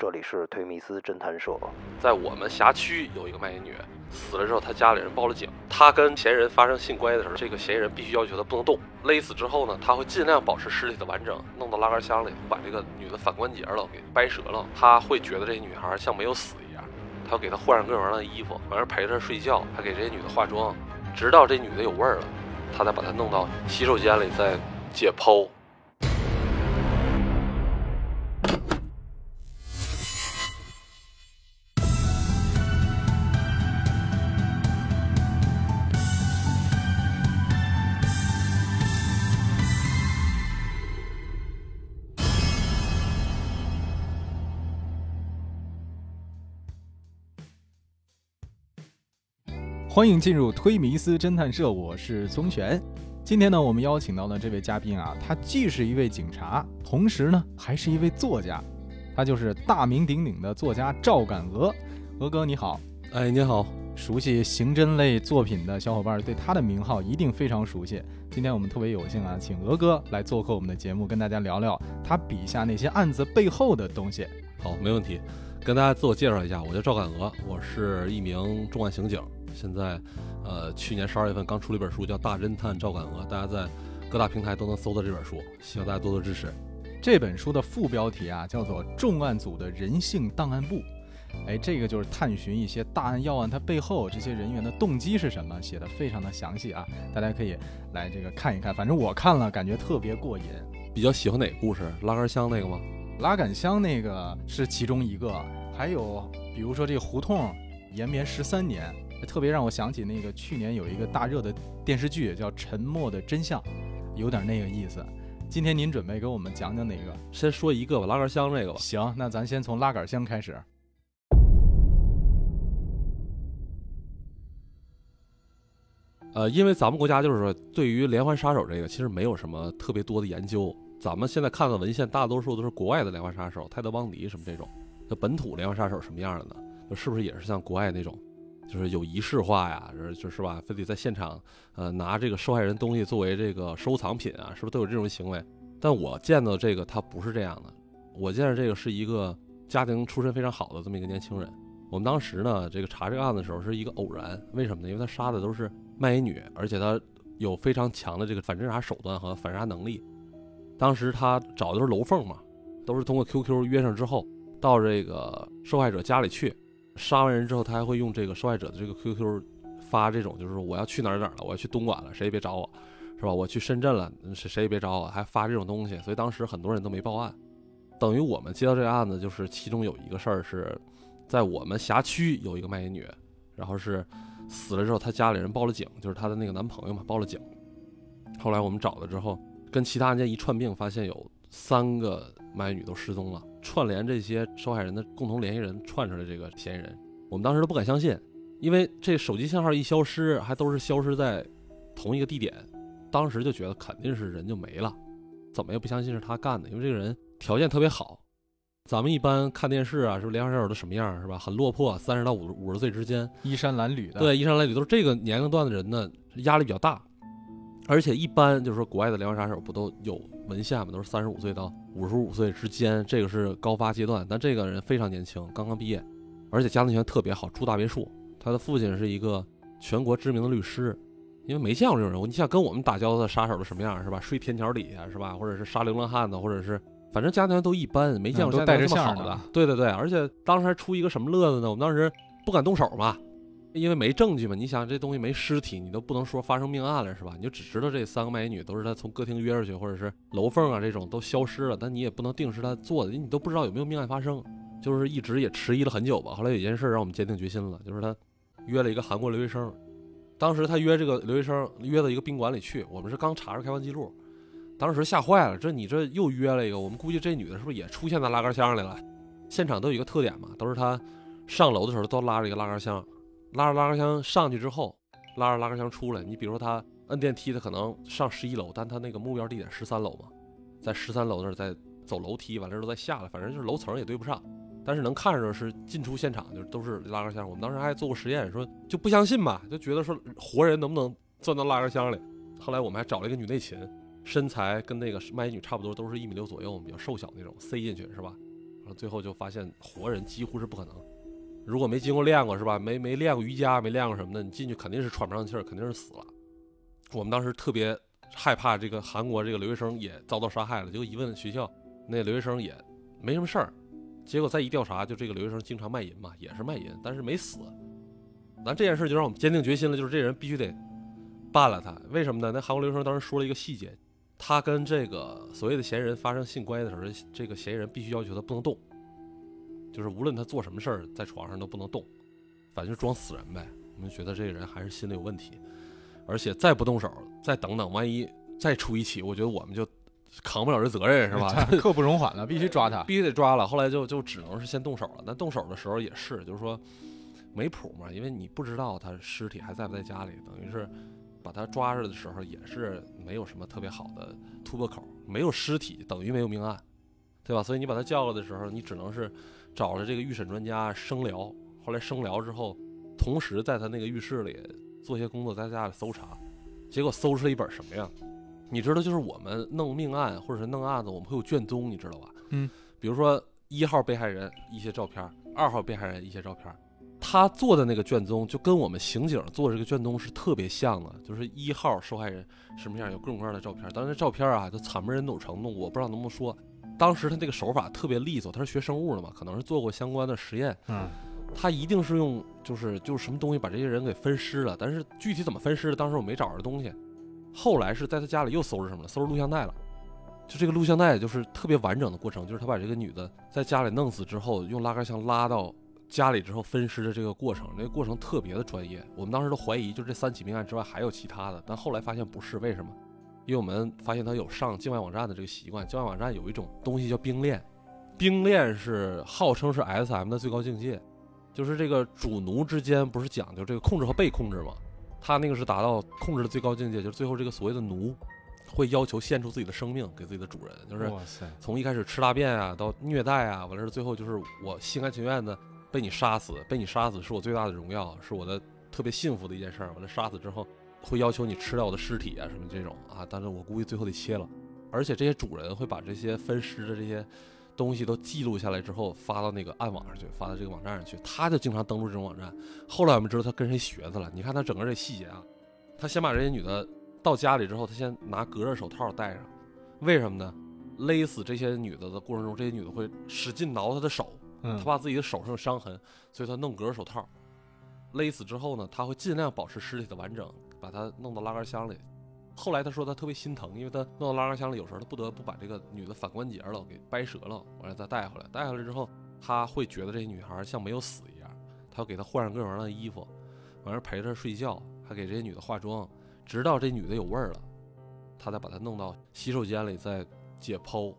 这里是推迷斯侦探社。在我们辖区有一个卖淫女，死了之后，她家里人报了警。她跟嫌疑人发生性关系的时候，这个嫌疑人必须要求她不能动。勒死之后呢，他会尽量保持尸体的完整，弄到拉杆箱里，把这个女的反关节了给掰折了。他会觉得这女孩像没有死一样，他要给她换上各种各样的衣服，完事陪着她睡觉，还给这些女的化妆，直到这女的有味儿了，他才把她弄到洗手间里再解剖。欢迎进入推迷思侦探社，我是宗玄。今天呢，我们邀请到的这位嘉宾啊，他既是一位警察，同时呢，还是一位作家。他就是大名鼎鼎的作家赵敢鹅。鹅哥你好，哎，你好。熟悉刑侦类作品的小伙伴对他的名号一定非常熟悉。今天我们特别有幸啊，请鹅哥来做客我们的节目，跟大家聊聊他笔下那些案子背后的东西。好，没问题。跟大家自我介绍一下，我叫赵敢鹅，我是一名重案刑警。现在，呃，去年十二月份刚出了一本书，叫《大侦探赵敢鹅》，大家在各大平台都能搜到这本书，希望大家多多支持。这本书的副标题啊，叫做《重案组的人性档案簿》，哎，这个就是探寻一些大案要案它背后这些人员的动机是什么，写的非常的详细啊，大家可以来这个看一看。反正我看了，感觉特别过瘾。比较喜欢哪个故事？拉杆箱那个吗？拉杆箱那个是其中一个，还有比如说这胡同延绵十三年。特别让我想起那个去年有一个大热的电视剧，叫《沉默的真相》，有点那个意思。今天您准备给我们讲讲哪个？先说一个吧，拉杆箱这个吧。行，那咱先从拉杆箱开始。呃，因为咱们国家就是说，对于连环杀手这个，其实没有什么特别多的研究。咱们现在看的文献，大多数都是国外的连环杀手，泰德·邦迪什么这种。那本土连环杀手什么样的呢？是不是也是像国外那种？就是有仪式化呀，就是吧，非得在现场，呃，拿这个受害人东西作为这个收藏品啊，是不是都有这种行为？但我见到这个他不是这样的，我见到这个是一个家庭出身非常好的这么一个年轻人。我们当时呢，这个查这个案子的时候是一个偶然，为什么呢？因为他杀的都是卖淫女，而且他有非常强的这个反侦查手段和反杀能力。当时他找的都是楼缝嘛，都是通过 QQ 约上之后，到这个受害者家里去。杀完人之后，他还会用这个受害者的这个 QQ 发这种，就是说我要去哪儿哪儿了，我要去东莞了，谁也别找我，是吧？我去深圳了，谁谁也别找我，还发这种东西。所以当时很多人都没报案。等于我们接到这个案子，就是其中有一个事儿是在我们辖区有一个卖淫女，然后是死了之后，她家里人报了警，就是她的那个男朋友嘛，报了警。后来我们找了之后，跟其他案件一串并，发现有三个卖淫女都失踪了。串联这些受害人的共同联系人串出来这个嫌疑人，我们当时都不敢相信，因为这手机信号一消失，还都是消失在同一个地点，当时就觉得肯定是人就没了，怎么也不相信是他干的，因为这个人条件特别好。咱们一般看电视啊，说连环杀手都什么样，是吧？很落魄，三十到五五十岁之间，衣衫褴褛的。对，衣衫褴褛都是这个年龄段的人呢，压力比较大。而且一般就是说，国外的连环杀手不都有文献嘛？都是三十五岁到五十五岁之间，这个是高发阶段。但这个人非常年轻，刚刚毕业，而且家庭条件特别好，住大别墅。他的父亲是一个全国知名的律师，因为没见过这种人物。你想跟我们打交道的杀手都什么样，是吧？睡天桥底下，是吧？或者是杀流浪汉的，或者是反正家庭都一般，没见过都带着这么好的。对对对，而且当时还出一个什么乐子呢？我们当时不敢动手嘛。因为没证据嘛，你想这东西没尸体，你都不能说发生命案了，是吧？你就只知道这三个卖淫女都是他从歌厅约出去，或者是楼缝啊这种都消失了，但你也不能定是他做的，你都不知道有没有命案发生，就是一直也迟疑了很久吧。后来有件事让我们坚定决心了，就是他约了一个韩国留学生，当时他约这个留学生约到一个宾馆里去，我们是刚查着开房记录，当时吓坏了，这你这又约了一个，我们估计这女的是不是也出现在拉杆箱里了？现场都有一个特点嘛，都是他上楼的时候都拉着一个拉杆箱。拉着拉杆箱上去之后，拉着拉杆箱出来。你比如说他摁电梯，他可能上十一楼，但他那个目标地点十三楼嘛，在十三楼那儿再走楼梯，完了之后再下来，反正就是楼层也对不上。但是能看着是进出现场，就都是拉杆箱。我们当时还做过实验，说就不相信嘛，就觉得说活人能不能钻到拉杆箱里。后来我们还找了一个女内勤，身材跟那个卖淫女差不多，都是一米六左右，比较瘦小那种，塞进去是吧？然后最后就发现活人几乎是不可能。如果没经过练过是吧？没没练过瑜伽，没练过什么的，你进去肯定是喘不上气儿，肯定是死了。我们当时特别害怕这个韩国这个留学生也遭到杀害了，结果一问学校，那留学生也没什么事儿。结果再一调查，就这个留学生经常卖淫嘛，也是卖淫，但是没死。咱这件事就让我们坚定决心了，就是这人必须得办了他。为什么呢？那韩国留学生当时说了一个细节，他跟这个所谓的嫌疑人发生性关系的时候，这个嫌疑人必须要求他不能动。就是无论他做什么事儿，在床上都不能动，反正就装死人呗。我们觉得这个人还是心里有问题，而且再不动手，再等等，万一再出一起，我觉得我们就扛不了这责任，是吧？刻不容缓了，必须抓他，必须得抓了。后来就就只能是先动手了。但动手的时候也是，就是说没谱嘛，因为你不知道他尸体还在不在家里，等于是把他抓着的时候也是没有什么特别好的突破口，没有尸体等于没有命案，对吧？所以你把他叫来的时候，你只能是。找了这个预审专家生聊，后来生聊之后，同时在他那个浴室里做些工作，在家里搜查，结果搜出了一本什么呀？你知道，就是我们弄命案或者是弄案子，我们会有卷宗，你知道吧？嗯，比如说一号被害人一些照片，二号被害人一些照片，他做的那个卷宗就跟我们刑警做的这个卷宗是特别像的，就是一号受害人什么样，有各种各样的照片，当然照片啊，都惨不忍睹程度，我不知道能不能说。当时他那个手法特别利索，他是学生物的嘛，可能是做过相关的实验。嗯，他一定是用就是就是什么东西把这些人给分尸了，但是具体怎么分尸的，当时我没找着东西。后来是在他家里又搜着什么了？搜着录像带了。就这个录像带就是特别完整的过程，就是他把这个女的在家里弄死之后，用拉杆箱拉到家里之后分尸的这个过程，那个过程特别的专业。我们当时都怀疑，就这三起命案之外还有其他的，但后来发现不是，为什么？因为我们发现他有上境外网站的这个习惯，境外网站有一种东西叫冰链，冰链是号称是 SM 的最高境界，就是这个主奴之间不是讲究这个控制和被控制吗？他那个是达到控制的最高境界，就是最后这个所谓的奴会要求献出自己的生命给自己的主人，就是从一开始吃大便啊，到虐待啊，完了是最后就是我心甘情愿的被你杀死，被你杀死是我最大的荣耀，是我的特别幸福的一件事儿。完了杀死之后。会要求你吃掉我的尸体啊，什么这种啊，但是我估计最后得切了，而且这些主人会把这些分尸的这些东西都记录下来之后发到那个暗网上去，发到这个网站上去，他就经常登录这种网站。后来我们知道他跟谁学的了，你看他整个这细节啊，他先把这些女的到家里之后，他先拿隔热手套戴上，为什么呢？勒死这些女的的过程中，这些女的会使劲挠他的手，他怕自己的手上有伤痕，所以他弄隔热手套。勒死之后呢，他会尽量保持尸体的完整。把他弄到拉杆箱里，后来他说他特别心疼，因为他弄到拉杆箱里，有时候他不得不把这个女的反关节了给掰折了，完了再带回来。带回来之后，他会觉得这女孩像没有死一样，他要给她换上各种各样的衣服，完了陪着睡觉，还给这些女的化妆，直到这女的有味儿了，他再把她弄到洗手间里再解剖。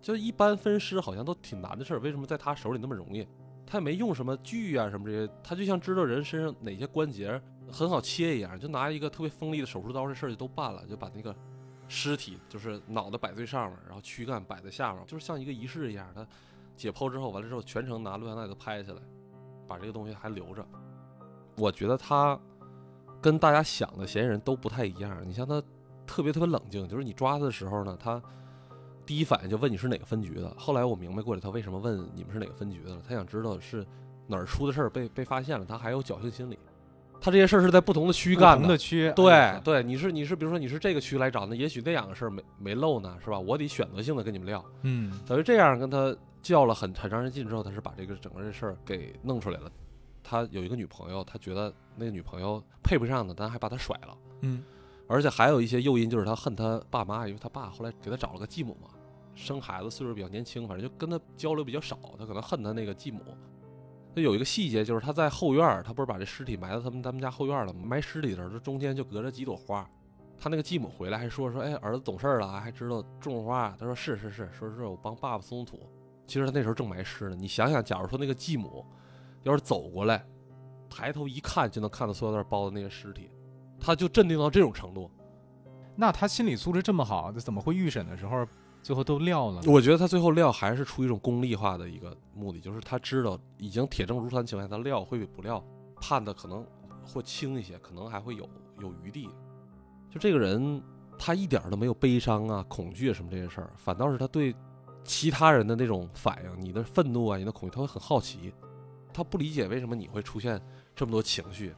就一般分尸好像都挺难的事儿，为什么在他手里那么容易？他也没用什么锯啊什么这些，他就像知道人身上哪些关节。很好切一样，就拿一个特别锋利的手术刀，这事儿就都办了，就把那个尸体就是脑袋摆最上面，然后躯干摆在下面，就是像一个仪式一样。他解剖之后完了之后，全程拿录像带都拍下来，把这个东西还留着。我觉得他跟大家想的嫌疑人都不太一样。你像他特别特别冷静，就是你抓他的时候呢，他第一反应就问你是哪个分局的。后来我明白过来，他为什么问你们是哪个分局的了，他想知道是哪儿出的事儿被被发现了，他还有侥幸心理。他这些事儿是在不同的区干的，区对对，你是你是，比如说你是这个区来找，的也许那两个事儿没没漏呢，是吧？我得选择性的跟你们聊，嗯，等于这样跟他较了很很长时间劲之后，他是把这个整个这事儿给弄出来了。他有一个女朋友，他觉得那个女朋友配不上他，但还把他甩了，嗯，而且还有一些诱因，就是他恨他爸妈，因为他爸后来给他找了个继母嘛，生孩子岁数比较年轻，反正就跟他交流比较少，他可能恨他那个继母。他有一个细节，就是他在后院他不是把这尸体埋到他们他们家后院了吗？埋尸体的时候，中间就隔着几朵花。他那个继母回来还说说，哎，儿子懂事了，还知道种花。他说是是是，说是我帮爸爸松土。其实他那时候正埋尸呢。你想想，假如说那个继母要是走过来，抬头一看就能看到塑料袋包的那个尸体，他就镇定到这种程度。那他心理素质这么好，怎么会预审的时候？最后都撂了，我觉得他最后撂还是出于一种功利化的一个目的，就是他知道已经铁证如山情况下，他撂会比不撂判的可能会轻一些，可能还会有有余地。就这个人，他一点都没有悲伤啊、恐惧什么这些事儿，反倒是他对其他人的那种反应，你的愤怒啊，你的恐惧，他会很好奇，他不理解为什么你会出现这么多情绪。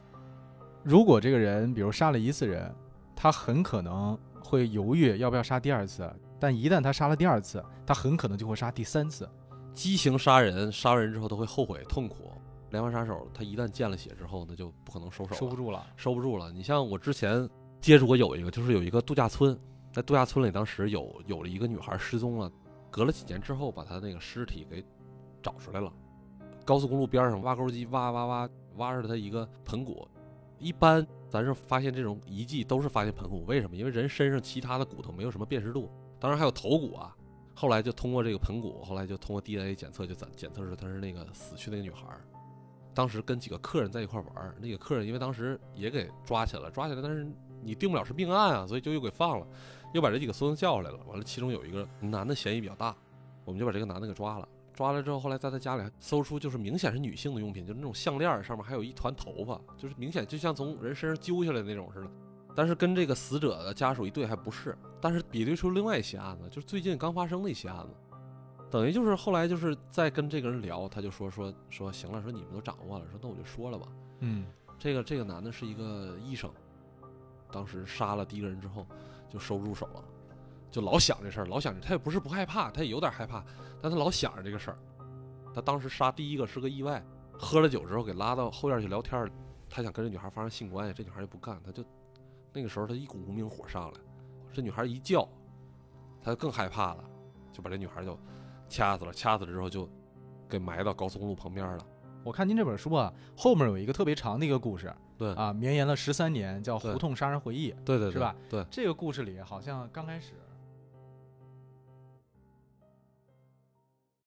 如果这个人比如杀了一次人，他很可能会犹豫要不要杀第二次，但一旦他杀了第二次，他很可能就会杀第三次。激情杀人，杀完人之后都会后悔痛苦。连环杀手他一旦见了血之后，那就不可能收手，收不住了。收不住了。你像我之前接触过有一个，就是有一个度假村，在度假村里，当时有有了一个女孩失踪了，隔了几年之后，把她那个尸体给找出来了。高速公路边上挖沟机挖挖挖挖着她一个盆骨。一般咱是发现这种遗迹都是发现盆骨，为什么？因为人身上其他的骨头没有什么辨识度，当然还有头骨啊。后来就通过这个盆骨，后来就通过 DNA 检测，就检检测出她是那个死去那个女孩。当时跟几个客人在一块玩，那个客人因为当时也给抓起来了，抓起来，但是你定不了是命案啊，所以就又给放了，又把这几个孙子叫来了。完了，其中有一个男的嫌疑比较大，我们就把这个男的给抓了。抓了之后，后来在他家里搜出就是明显是女性的用品，就是那种项链上面还有一团头发，就是明显就像从人身上揪下来的那种似的。但是跟这个死者的家属一对还不是，但是比对出另外一起案子，就是最近刚发生的一起案子。等于就是后来就是在跟这个人聊，他就说说说行了，说你们都掌握了，说那我就说了吧。嗯，这个这个男的是一个医生，当时杀了第一个人之后就收不住手了，就老想这事儿，老想着他也不是不害怕，他也有点害怕，但他老想着这个事儿。他当时杀第一个是个意外，喝了酒之后给拉到后院去聊天，他想跟这女孩发生性关系，这女孩就不干，他就那个时候他一股无名火上来，这女孩一叫，他就更害怕了，就把这女孩就。掐死了，掐死了之后就给埋到高速公路旁边了。我看您这本书啊，后面有一个特别长的一个故事，对啊，绵延了十三年，叫《胡同杀人回忆》，对对，是吧？对，这个故事里好像刚开始